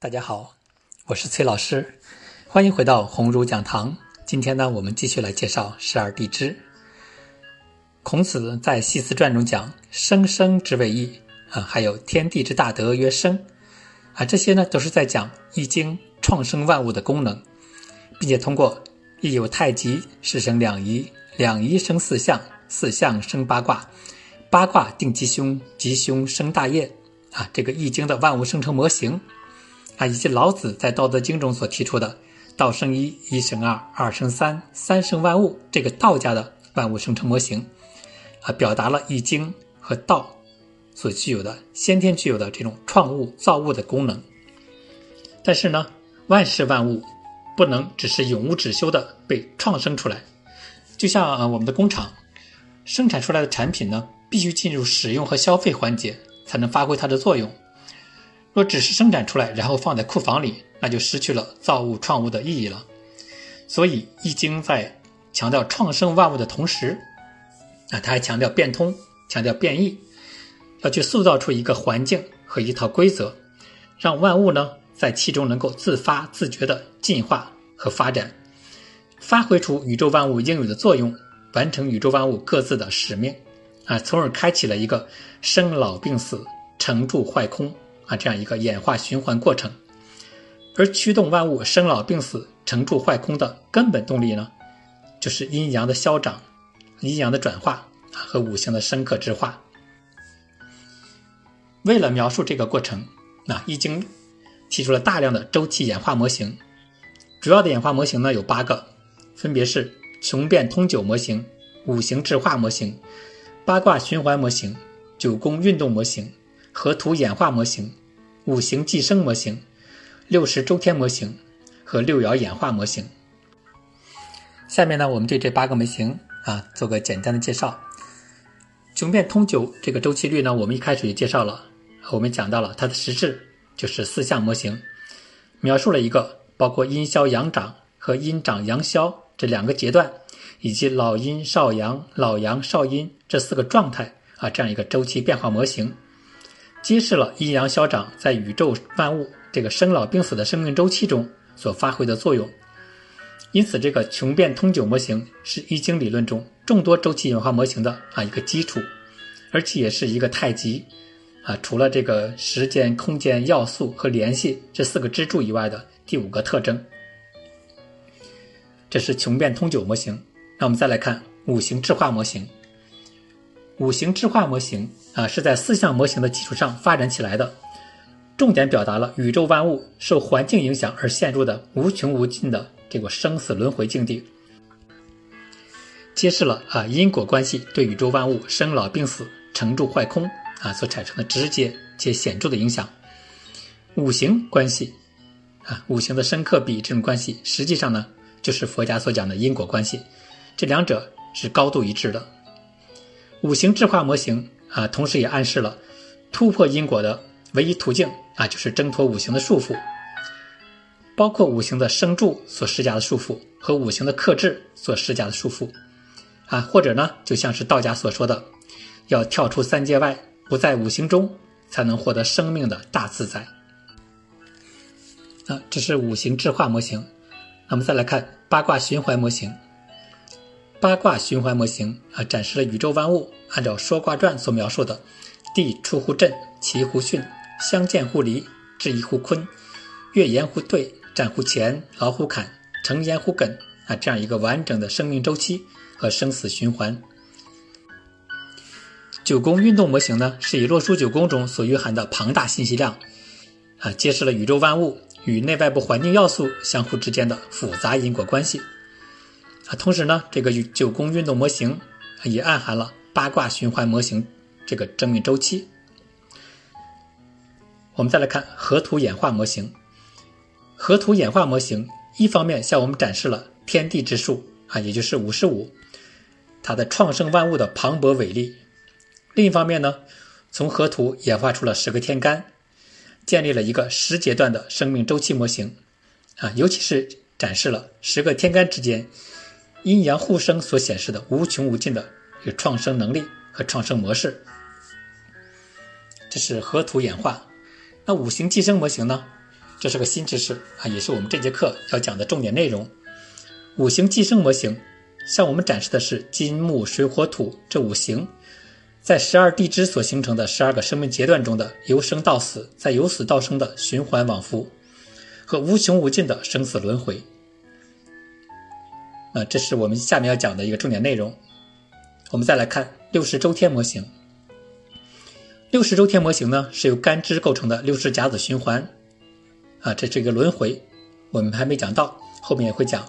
大家好，我是崔老师，欢迎回到鸿儒讲堂。今天呢，我们继续来介绍十二地支。孔子在《系辞传》中讲“生生之谓易”，啊，还有“天地之大德曰生”，啊，这些呢都是在讲《易经》创生万物的功能，并且通过“易有太极，是生两仪，两仪生四象，四象生八卦，八卦定吉凶，吉凶生大业”，啊，这个《易经》的万物生成模型。啊，以及老子在《道德经》中所提出的“道生一，一生二，二生三，三生万物”这个道家的万物生成模型，啊，表达了《易经》和道所具有的先天具有的这种创物造物的功能。但是呢，万事万物不能只是永无止休的被创生出来，就像啊，我们的工厂生产出来的产品呢，必须进入使用和消费环节，才能发挥它的作用。若只是生产出来，然后放在库房里，那就失去了造物创物的意义了。所以，《易经》在强调创生万物的同时，啊，它还强调变通，强调变异，要去塑造出一个环境和一套规则，让万物呢在其中能够自发自觉的进化和发展，发挥出宇宙万物应有的作用，完成宇宙万物各自的使命，啊，从而开启了一个生老病死、成住坏空。啊，这样一个演化循环过程，而驱动万物生老病死、成住坏空的根本动力呢，就是阴阳的消长、阴阳的转化啊和五行的生克之化。为了描述这个过程，那《易经》提出了大量的周期演化模型，主要的演化模型呢有八个，分别是穷变通九模型、五行制化模型、八卦循环模型、九宫运动模型。河图演化模型、五行寄生模型、六十周天模型和六爻演化模型。下面呢，我们对这八个模型啊做个简单的介绍。穷变通久这个周期率呢，我们一开始就介绍了，我们讲到了它的实质就是四象模型，描述了一个包括阴消阳长和阴长阳消这两个阶段，以及老阴少阳、老阳少阴这四个状态啊这样一个周期变化模型。揭示了阴阳消长在宇宙万物这个生老病死的生命周期中所发挥的作用。因此，这个穷变通久模型是易经理论中众多周期演化模型的啊一个基础，而且也是一个太极啊除了这个时间、空间要素和联系这四个支柱以外的第五个特征。这是穷变通久模型。那我们再来看五行质化模型。五行质化模型啊，是在四象模型的基础上发展起来的，重点表达了宇宙万物受环境影响而陷入的无穷无尽的这个生死轮回境地，揭示了啊因果关系对宇宙万物生老病死、成住坏空啊所产生的直接且显著的影响。五行关系啊，五行的生克比这种关系，实际上呢就是佛家所讲的因果关系，这两者是高度一致的。五行质化模型啊，同时也暗示了突破因果的唯一途径啊，就是挣脱五行的束缚，包括五行的生助所施加的束缚和五行的克制所施加的束缚啊，或者呢，就像是道家所说的，要跳出三界外，不在五行中，才能获得生命的大自在。啊，这是五行质化模型。那么再来看八卦循环模型。八卦循环模型啊，展示了宇宙万物按照《说卦传》所描述的“地出乎震，其乎巽，相见乎离，至宜乎坤，月言乎兑，战乎乾，劳乎坎，成言乎艮”啊这样一个完整的生命周期和生死循环。九宫运动模型呢，是以洛书九宫中所蕴含的庞大信息量啊，揭示了宇宙万物与内外部环境要素相互之间的复杂因果关系。啊，同时呢，这个九宫运动模型也暗含了八卦循环模型这个生命周期。我们再来看河图演化模型。河图演化模型一方面向我们展示了天地之数啊，也就是五十五，它的创生万物的磅礴伟力；另一方面呢，从河图演化出了十个天干，建立了一个十阶段的生命周期模型啊，尤其是展示了十个天干之间。阴阳互生所显示的无穷无尽的有创生能力和创生模式，这是河图演化。那五行寄生模型呢？这是个新知识啊，也是我们这节课要讲的重点内容。五行寄生模型向我们展示的是金木水火土这五行在十二地支所形成的十二个生命阶段中的由生到死，再由死到生的循环往复和无穷无尽的生死轮回。啊，这是我们下面要讲的一个重点内容。我们再来看六十周天模型。六十周天模型呢，是由干支构成的六十甲子循环。啊，这是一个轮回，我们还没讲到，后面也会讲。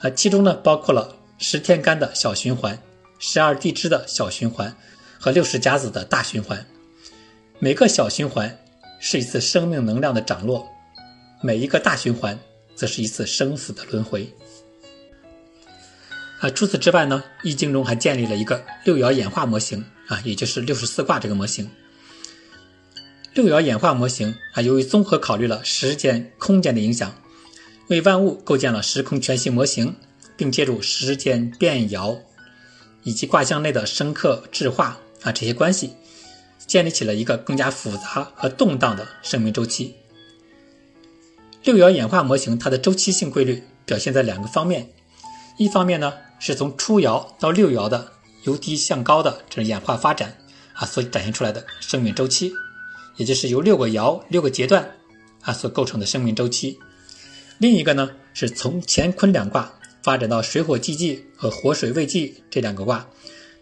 啊，其中呢包括了十天干的小循环、十二地支的小循环和六十甲子的大循环。每个小循环是一次生命能量的涨落，每一个大循环则是一次生死的轮回。啊，除此之外呢，《易经》中还建立了一个六爻演化模型啊，也就是六十四卦这个模型。六爻演化模型啊，由于综合考虑了时间、空间的影响，为万物构建了时空全息模型，并借助时间变爻以及卦象内的生克制化啊这些关系，建立起了一个更加复杂和动荡的生命周期。六爻演化模型它的周期性规律表现在两个方面，一方面呢。是从初爻到六爻的由低向高的这演化发展啊，所展现出来的生命周期，也就是由六个爻、六个阶段啊所构成的生命周期。另一个呢，是从乾坤两卦发展到水火既济和火水未济这两个卦，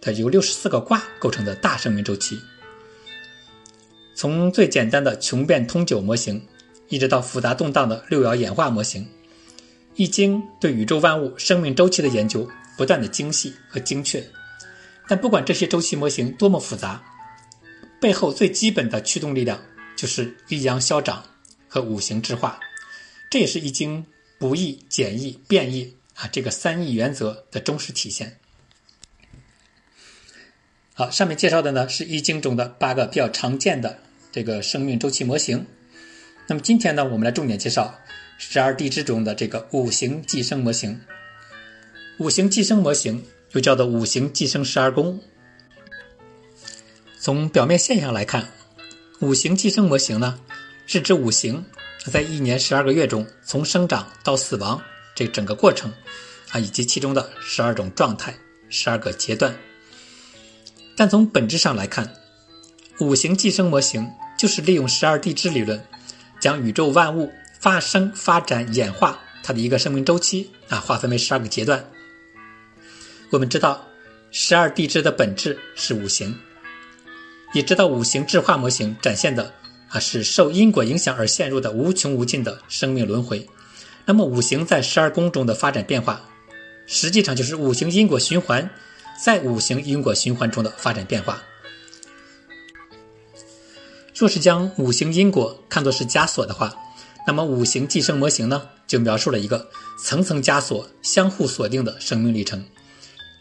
它由六十四个卦构成的大生命周期。从最简单的穷变通久模型，一直到复杂动荡的六爻演化模型，《易经》对宇宙万物生命周期的研究。不断的精细和精确，但不管这些周期模型多么复杂，背后最基本的驱动力量就是阴阳消长和五行制化，这也是易经不易、简易、变易啊这个三易原则的忠实体现。好，上面介绍的呢是易经中的八个比较常见的这个生命周期模型。那么今天呢，我们来重点介绍十二地支中的这个五行寄生模型。五行寄生模型又叫做五行寄生十二宫。从表面现象来看，五行寄生模型呢，是指五行在一年十二个月中从生长到死亡这整个过程啊，以及其中的十二种状态、十二个阶段。但从本质上来看，五行寄生模型就是利用十二地支理论，将宇宙万物发生、发展、演化它的一个生命周期啊，划分为十二个阶段。我们知道，十二地支的本质是五行，也知道五行制化模型展现的啊是受因果影响而陷入的无穷无尽的生命轮回。那么，五行在十二宫中的发展变化，实际上就是五行因果循环在五行因果循环中的发展变化。若是将五行因果看作是枷锁的话，那么五行寄生模型呢，就描述了一个层层枷锁、相互锁定的生命历程。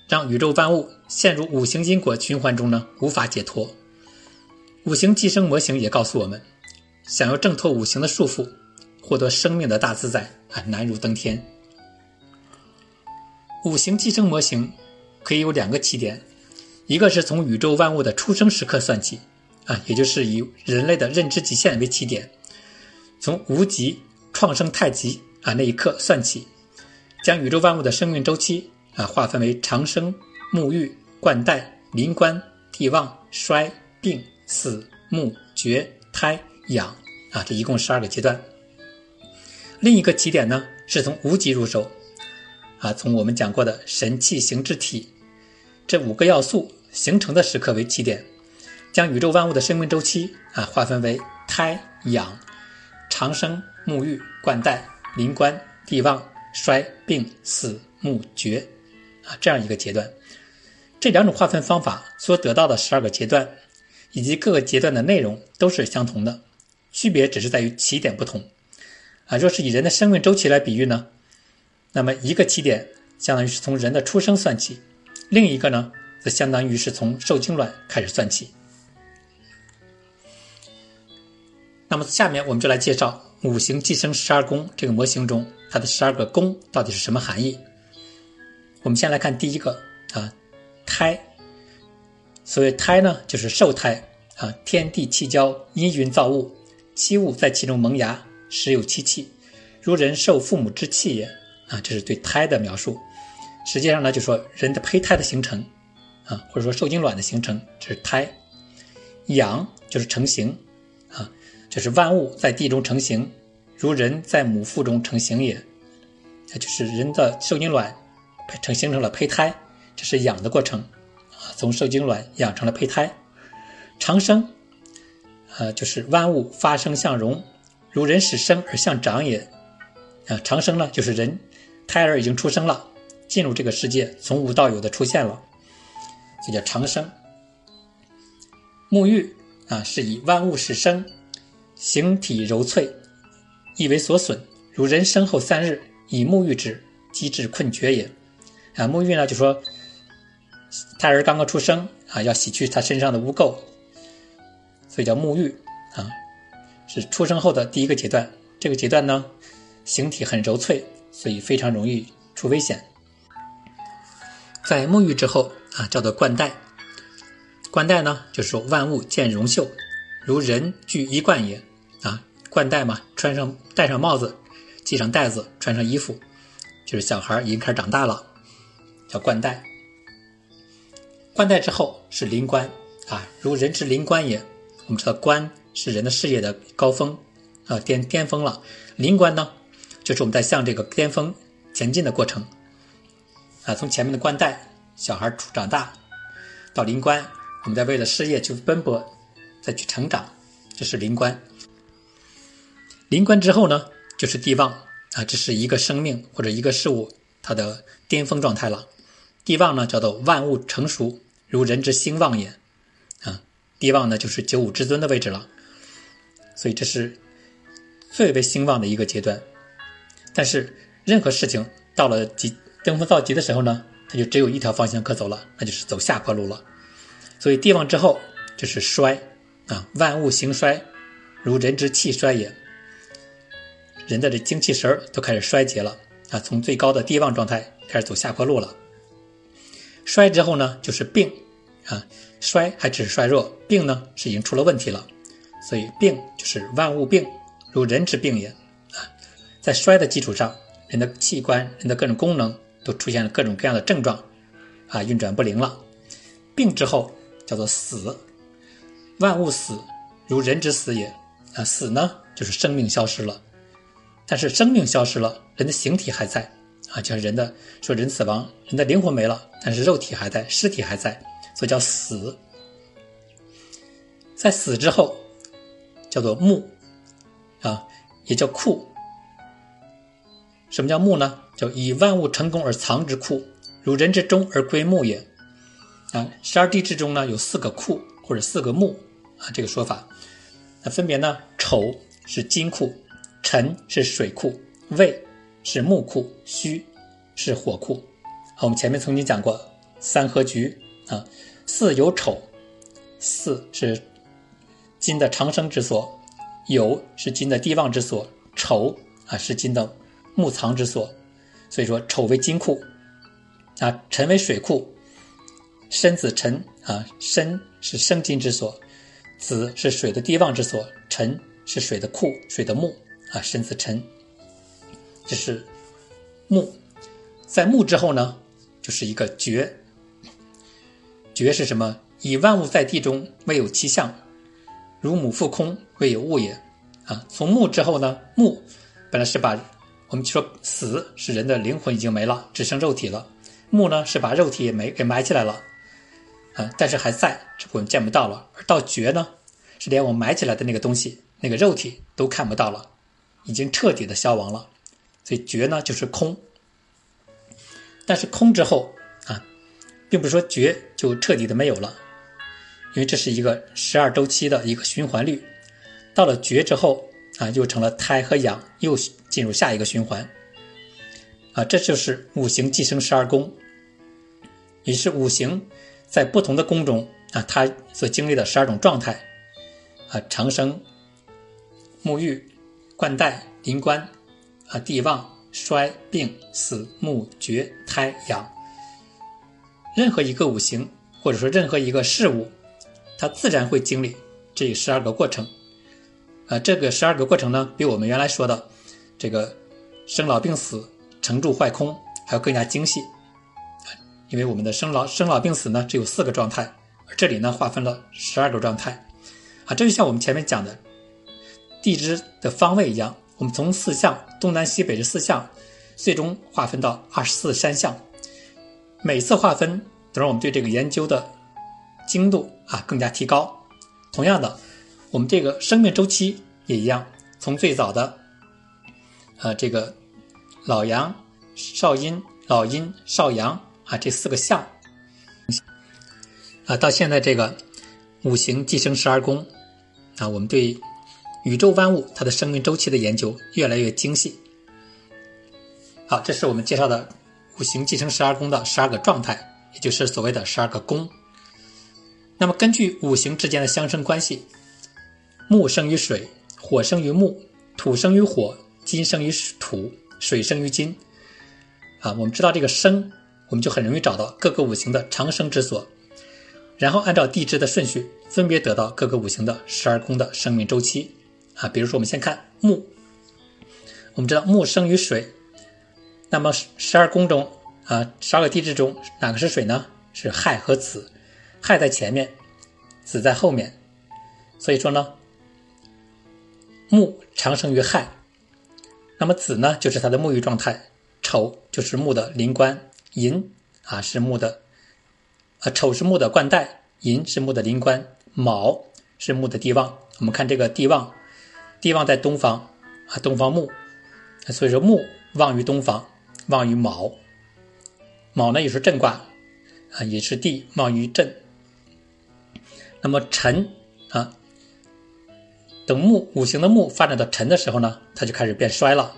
让宇宙万物陷入五行因果循环中呢，无法解脱。五行寄生模型也告诉我们，想要挣脱五行的束缚，获得生命的大自在啊，难如登天。五行寄生模型可以有两个起点，一个是从宇宙万物的出生时刻算起啊，也就是以人类的认知极限为起点，从无极创生太极啊那一刻算起，将宇宙万物的生命周期。啊，划分为长生、沐浴、冠带、临官、地旺、衰、病、死、木、绝、胎、养啊，这一共十二个阶段。另一个起点呢，是从无极入手，啊，从我们讲过的神气形之体这五个要素形成的时刻为起点，将宇宙万物的生命周期啊划分为胎、养、长生、沐浴、冠带、临官、地旺、衰、病、死、木、绝。啊，这样一个阶段，这两种划分方法所得到的十二个阶段，以及各个阶段的内容都是相同的，区别只是在于起点不同。啊，若是以人的生命周期来比喻呢，那么一个起点相当于是从人的出生算起，另一个呢，则相当于是从受精卵开始算起。那么下面我们就来介绍五行寄生十二宫这个模型中它的十二个宫到底是什么含义。我们先来看第一个啊，胎。所谓胎呢，就是受胎啊，天地气交，阴云造物，七物在其中萌芽时有七气，如人受父母之气也。啊，这是对胎的描述。实际上呢，就说人的胚胎的形成，啊，或者说受精卵的形成，这是胎。养就是成形，啊，就是万物在地中成形，如人在母腹中成形也。就是人的受精卵成形成了胚胎，这是养的过程，啊，从受精卵养成了胚胎。长生，呃，就是万物发生相荣，如人始生而相长也。啊，长生呢，就是人胎儿已经出生了，进入这个世界，从无到有的出现了，这叫长生。沐浴啊，是以万物始生，形体柔脆，亦为所损，如人生后三日。以沐浴之，机致困绝也。啊，沐浴呢，就说胎儿刚刚出生啊，要洗去他身上的污垢，所以叫沐浴啊，是出生后的第一个阶段。这个阶段呢，形体很柔脆，所以非常容易出危险。在沐浴之后啊，叫做冠带。冠带呢，就是说万物见荣秀，如人具衣冠也。啊，冠带嘛，穿上戴上帽子。系上带子，穿上衣服，就是小孩已经开始长大了，叫冠带。冠带之后是临官啊，如人之临官也。我们知道官是人的事业的高峰啊，巅巅峰了。临官呢，就是我们在向这个巅峰前进的过程啊。从前面的冠带，小孩出长大，到临官，我们在为了事业去奔波，再去成长，这是临官。临官之后呢？就是地旺啊，这是一个生命或者一个事物它的巅峰状态了。地旺呢，叫做万物成熟，如人之兴旺也啊。地旺呢，就是九五至尊的位置了，所以这是最为兴旺的一个阶段。但是任何事情到了极登峰造极的时候呢，它就只有一条方向可走了，那就是走下坡路了。所以地旺之后就是衰啊，万物兴衰，如人之气衰也。人的这精气神儿都开始衰竭了啊，从最高的地旺状态开始走下坡路了。衰之后呢，就是病啊，衰还只是衰弱，病呢是已经出了问题了。所以病就是万物病，如人之病也啊。在衰的基础上，人的器官、人的各种功能都出现了各种各样的症状啊，运转不灵了。病之后叫做死，万物死，如人之死也啊。死呢，就是生命消失了。但是生命消失了，人的形体还在啊，就是人的说人死亡，人的灵魂没了，但是肉体还在，尸体还在，所以叫死。在死之后，叫做木啊，也叫库。什么叫木呢？叫以万物成功而藏之库，如人之中而归木也。啊，十二地支中呢有四个库或者四个木啊，这个说法，那分别呢，丑是金库。辰是水库，未是木库，戌是火库。我们前面曾经讲过三合局啊，巳有丑，巳是金的长生之所，酉是金的地旺之所，丑啊是金的木藏之所。所以说丑为金库啊，辰为水库，申子辰啊，申是生金之所，子是水的地旺之所，辰是水的库，水的木。啊，申子辰，这是木，在木之后呢，就是一个绝。绝是什么？以万物在地中，未有其象，如母腹空，未有物也。啊，从木之后呢，木本来是把我们说死是人的灵魂已经没了，只剩肉体了。木呢是把肉体也没给埋起来了，啊，但是还在，只不过见不到了。而到绝呢，是连我埋起来的那个东西，那个肉体都看不到了。已经彻底的消亡了，所以绝呢就是空。但是空之后啊，并不是说绝就彻底的没有了，因为这是一个十二周期的一个循环律。到了绝之后啊，又成了胎和养，又进入下一个循环。啊，这就是五行寄生十二宫，也是五行在不同的宫中啊，它所经历的十二种状态啊，长生、沐浴。冠带、临官，啊，地旺、衰、病、死、木、绝、胎、养，任何一个五行，或者说任何一个事物，它自然会经历这十二个过程。啊，这个十二个过程呢，比我们原来说的这个生老病死、成住坏空还要更加精细。因为我们的生老生老病死呢，只有四个状态，而这里呢划分了十二个状态。啊，这就像我们前面讲的地支的方位一样，我们从四象东南西北这四象，最终划分到二十四山象。每次划分都让我们对这个研究的精度啊更加提高。同样的。我们这个生命周期也一样，从最早的，呃，这个老阳、少阴、老阴、少阳啊这四个象，啊，到现在这个五行寄生十二宫，啊，我们对宇宙万物它的生命周期的研究越来越精细。好，这是我们介绍的五行寄生十二宫的十二个状态，也就是所谓的十二个宫。那么根据五行之间的相生关系。木生于水，火生于木，土生于火，金生于土，水生于金。啊，我们知道这个生，我们就很容易找到各个五行的长生之所，然后按照地支的顺序，分别得到各个五行的十二宫的生命周期。啊，比如说我们先看木，我们知道木生于水，那么十二宫中啊，十二个地支中哪个是水呢？是亥和子，亥在前面，子在后面，所以说呢。木长生于亥，那么子呢，就是它的沐浴状态；丑就是木的临官，寅啊是木的，啊丑是木的冠带，寅是木的临官，卯是木的地旺。我们看这个地旺，地旺在东方啊，东方木，所以说木旺于东方，旺于卯。卯呢也是震卦啊，也是地旺于震。那么辰啊。等木五行的木发展到辰的时候呢，它就开始变衰了；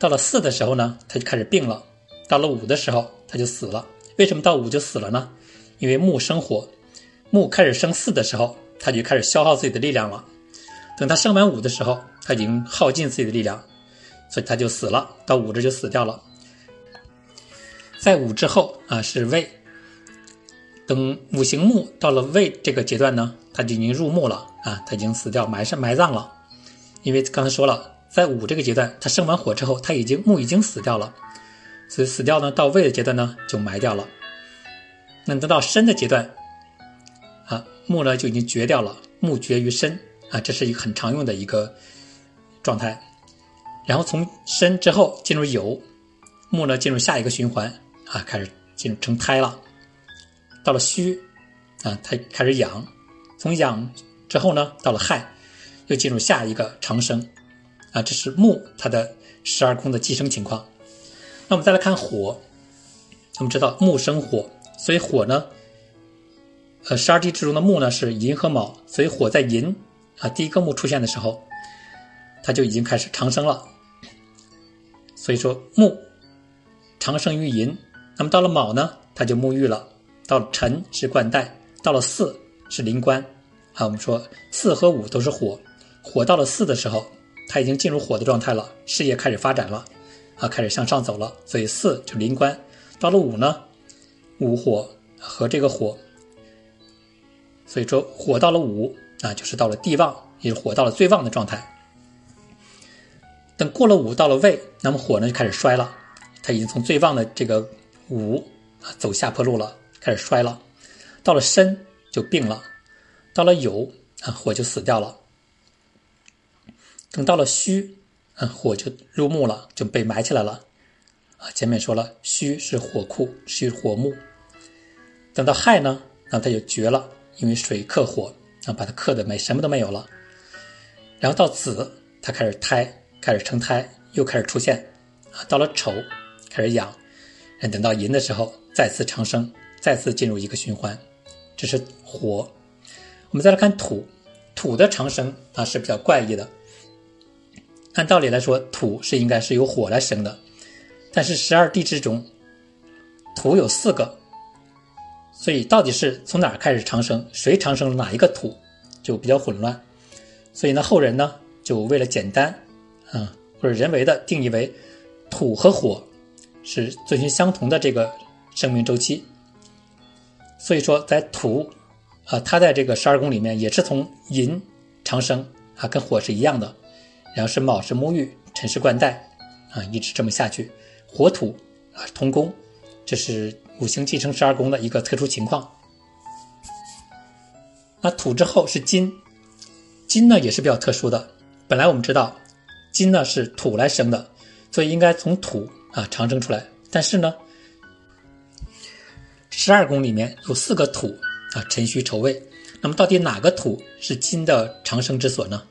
到了巳的时候呢，它就开始病了；到了午的时候，它就死了。为什么到午就死了呢？因为木生火，木开始生巳的时候，它就开始消耗自己的力量了。等他生完午的时候，他已经耗尽自己的力量，所以他就死了。到午这就死掉了。在午之后啊，是未。等五行木到了未这个阶段呢，他就已经入木了啊，他已经死掉埋上埋葬了。因为刚才说了，在五这个阶段，他生完火之后，他已经木已经死掉了，所以死掉呢，到未的阶段呢就埋掉了。那等到申的阶段，啊，木呢就已经绝掉了，木绝于申啊，这是一个很常用的一个状态。然后从申之后进入酉，木呢进入下一个循环啊，开始进入成胎了。到了戌，啊，它开始养，从养之后呢，到了亥，又进入下一个长生，啊，这是木它的十二宫的寄生情况。那我们再来看火，我们知道木生火，所以火呢，呃，十二地支中的木呢是寅和卯，所以火在寅啊第一个木出现的时候，它就已经开始长生了。所以说木长生于寅，那么到了卯呢，它就沐浴了。到了辰是冠带，到了巳是临官，啊，我们说巳和午都是火，火到了巳的时候，它已经进入火的状态了，事业开始发展了，啊，开始向上走了，所以巳就临官。到了午呢，午火和这个火，所以说火到了午啊，就是到了地旺，也是火到了最旺的状态。等过了午到了未，那么火呢就开始衰了，它已经从最旺的这个午啊走下坡路了。开始衰了，到了申就病了，到了酉啊火就死掉了。等到了戌，啊火就入木了，就被埋起来了。啊前面说了，戌是火库，是火木。等到亥呢，那它就绝了，因为水克火，啊把它克的没什么都没有了。然后到子，它开始胎，开始成胎，又开始出现。啊到了丑，开始养。等到寅的时候，再次长生。再次进入一个循环，这是火。我们再来看土，土的长生啊是比较怪异的。按道理来说，土是应该是由火来生的，但是十二地支中，土有四个，所以到底是从哪儿开始长生，谁长生哪一个土，就比较混乱。所以呢，后人呢就为了简单，啊或者人为的定义为土和火是遵循相同的这个生命周期。所以说，在土，啊，它在这个十二宫里面也是从寅长生，啊，跟火是一样的。然后是卯是沐浴，辰是冠带，啊，一直这么下去。火土啊同宫，这是五行继承十二宫的一个特殊情况。那土之后是金，金呢也是比较特殊的。本来我们知道，金呢是土来生的，所以应该从土啊长生出来。但是呢，十二宫里面有四个土啊，辰戌丑未。那么到底哪个土是金的长生之所呢？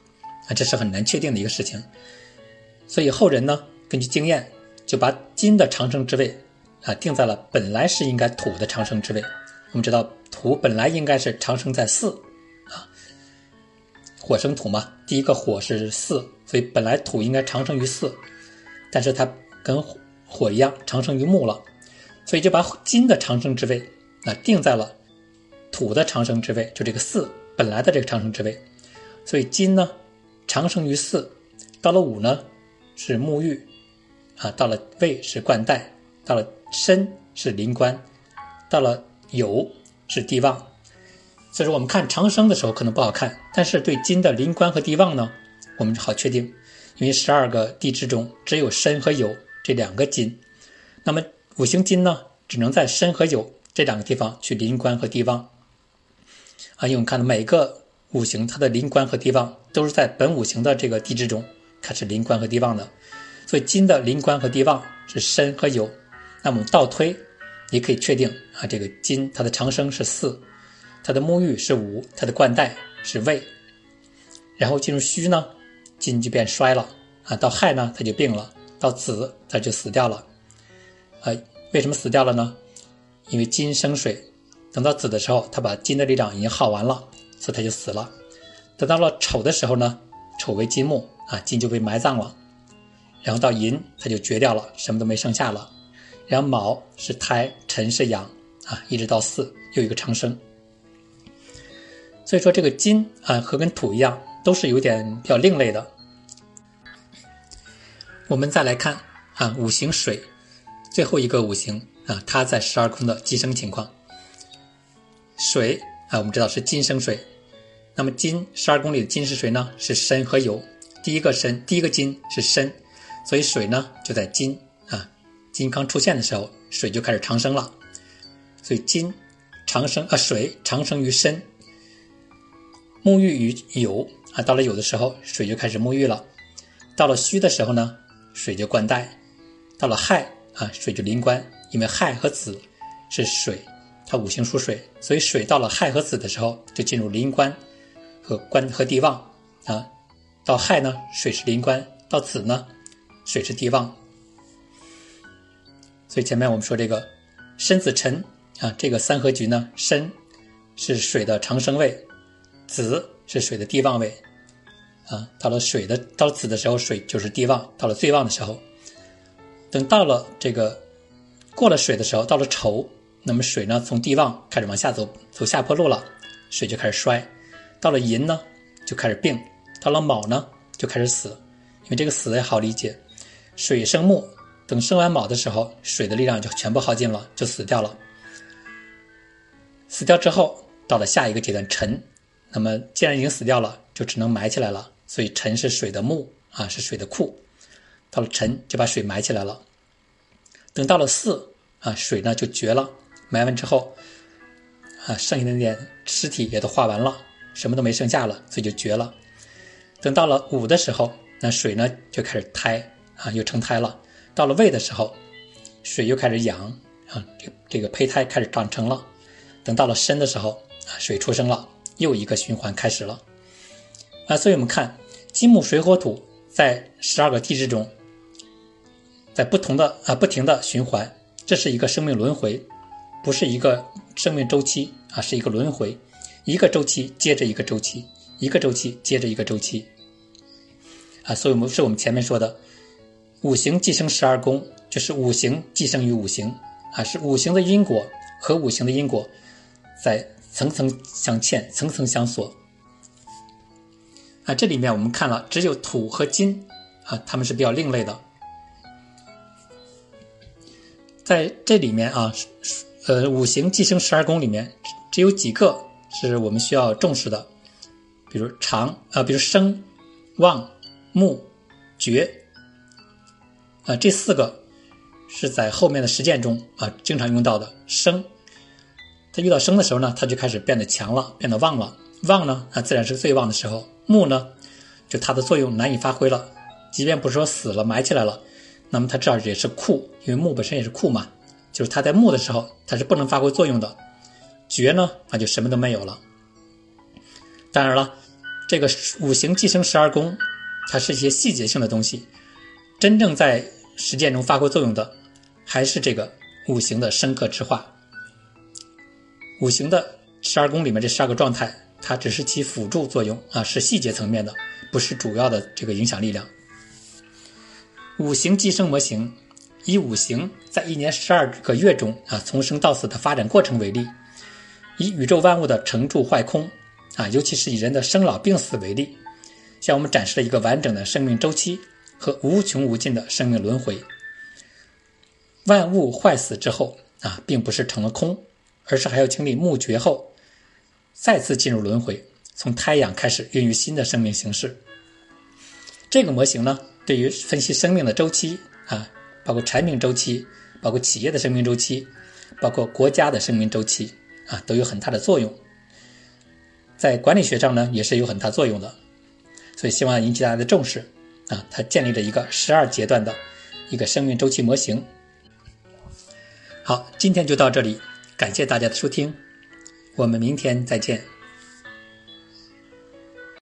啊，这是很难确定的一个事情，所以后人呢，根据经验，就把金的长生之位啊定在了本来是应该土的长生之位。我们知道土本来应该是长生在巳，啊，火生土嘛，第一个火是巳，所以本来土应该长生于巳，但是它跟火一样长生于木了，所以就把金的长生之位啊定在了土的长生之位，就这个巳本来的这个长生之位，所以金呢。长生于巳，到了午呢是沐浴，啊，到了未是冠带，到了申是临官，到了酉是地旺。所以说我们看长生的时候可能不好看，但是对金的临官和地旺呢，我们好确定，因为十二个地支中只有申和酉这两个金，那么五行金呢只能在申和酉这两个地方去临官和地旺。啊，因为我们看到每个。五行它的临官和地旺都是在本五行的这个地支中开始临官和地旺的，所以金的临官和地旺是申和酉。那么倒推，你可以确定啊，这个金它的长生是四，它的沐浴是五，它的冠带是未。然后进入戌呢，金就变衰了啊，到亥呢它就病了，到子它就死掉了。啊，为什么死掉了呢？因为金生水，等到子的时候，它把金的力量已经耗完了。所以他就死了。等到了丑的时候呢，丑为金木啊，金就被埋葬了。然后到寅，它就绝掉了，什么都没剩下了。然后卯是胎，辰是阳啊，一直到巳又一个长生。所以说这个金啊和跟土一样，都是有点比较另类的。我们再来看啊，五行水最后一个五行啊，它在十二宫的寄生情况。水啊，我们知道是金生水。那么金十二宫里的金是谁呢？是申和酉。第一个申，第一个金是申，所以水呢就在金。金刚出现的时候，水就开始长生了。所以金长生啊，水长生于申，沐浴于酉啊。到了酉的时候，水就开始沐浴了。到了戌的时候呢，水就冠带。到了亥啊，水就临官，因为亥和子是水，它五行属水，所以水到了亥和子的时候就进入临官。和官和地旺啊，到亥呢，水是临官；到子呢，水是地旺。所以前面我们说这个申子辰啊，这个三合局呢，申是水的长生位，子是水的地旺位啊。到了水的到子的时候，水就是地旺；到了最旺的时候，等到了这个过了水的时候，到了丑，那么水呢从地旺开始往下走，走下坡路了，水就开始衰。到了寅呢，就开始病；到了卯呢，就开始死。因为这个死也好理解，水生木，等生完卯的时候，水的力量就全部耗尽了，就死掉了。死掉之后，到了下一个阶段辰，那么既然已经死掉了，就只能埋起来了。所以辰是水的木啊，是水的库。到了辰就把水埋起来了。等到了巳啊，水呢就绝了，埋完之后啊，剩下的那点尸体也都化完了。什么都没剩下了，所以就绝了。等到了午的时候，那水呢就开始胎啊，又成胎了。到了未的时候，水又开始养啊，这这个胚胎开始长成了。等到了身的时候啊，水出生了，又一个循环开始了啊。所以我们看金木水火土在十二个地支中，在不同的啊不停的循环，这是一个生命轮回，不是一个生命周期啊，是一个轮回。一个周期接着一个周期，一个周期接着一个周期，啊，所以我们是我们前面说的，五行寄生十二宫，就是五行寄生于五行，啊，是五行的因果和五行的因果在层层相嵌，层层相锁。啊，这里面我们看了，只有土和金，啊，他们是比较另类的，在这里面啊，呃，五行寄生十二宫里面只有几个。是我们需要重视的，比如长啊，比如生旺、木、绝，啊，这四个是在后面的实践中啊经常用到的生。它遇到生的时候呢，它就开始变得强了，变得旺了。旺呢，啊，自然是最旺的时候。木呢，就它的作用难以发挥了，即便不是说死了埋起来了，那么它至少也是库，因为木本身也是库嘛。就是它在木的时候，它是不能发挥作用的。绝呢，那就什么都没有了。当然了，这个五行寄生十二宫，它是一些细节性的东西，真正在实践中发挥作用的，还是这个五行的生克之化。五行的十二宫里面这十二个状态，它只是起辅助作用啊，是细节层面的，不是主要的这个影响力量。五行寄生模型，以五行在一年十二个月中啊从生到死的发展过程为例，以宇宙万物的成住坏空啊，尤其是以人的生老病死为例，向我们展示了一个完整的生命周期和无穷无尽的生命轮回。万物坏死之后啊，并不是成了空。而是还要经历墓绝后，再次进入轮回，从胎养开始孕育新的生命形式。这个模型呢，对于分析生命的周期啊，包括产品周期，包括企业的生命周期，包括国家的生命周期啊，都有很大的作用。在管理学上呢，也是有很大作用的。所以希望引起大家的重视啊，它建立了一个十二阶段的一个生命周期模型。好，今天就到这里。感谢大家的收听，我们明天再见。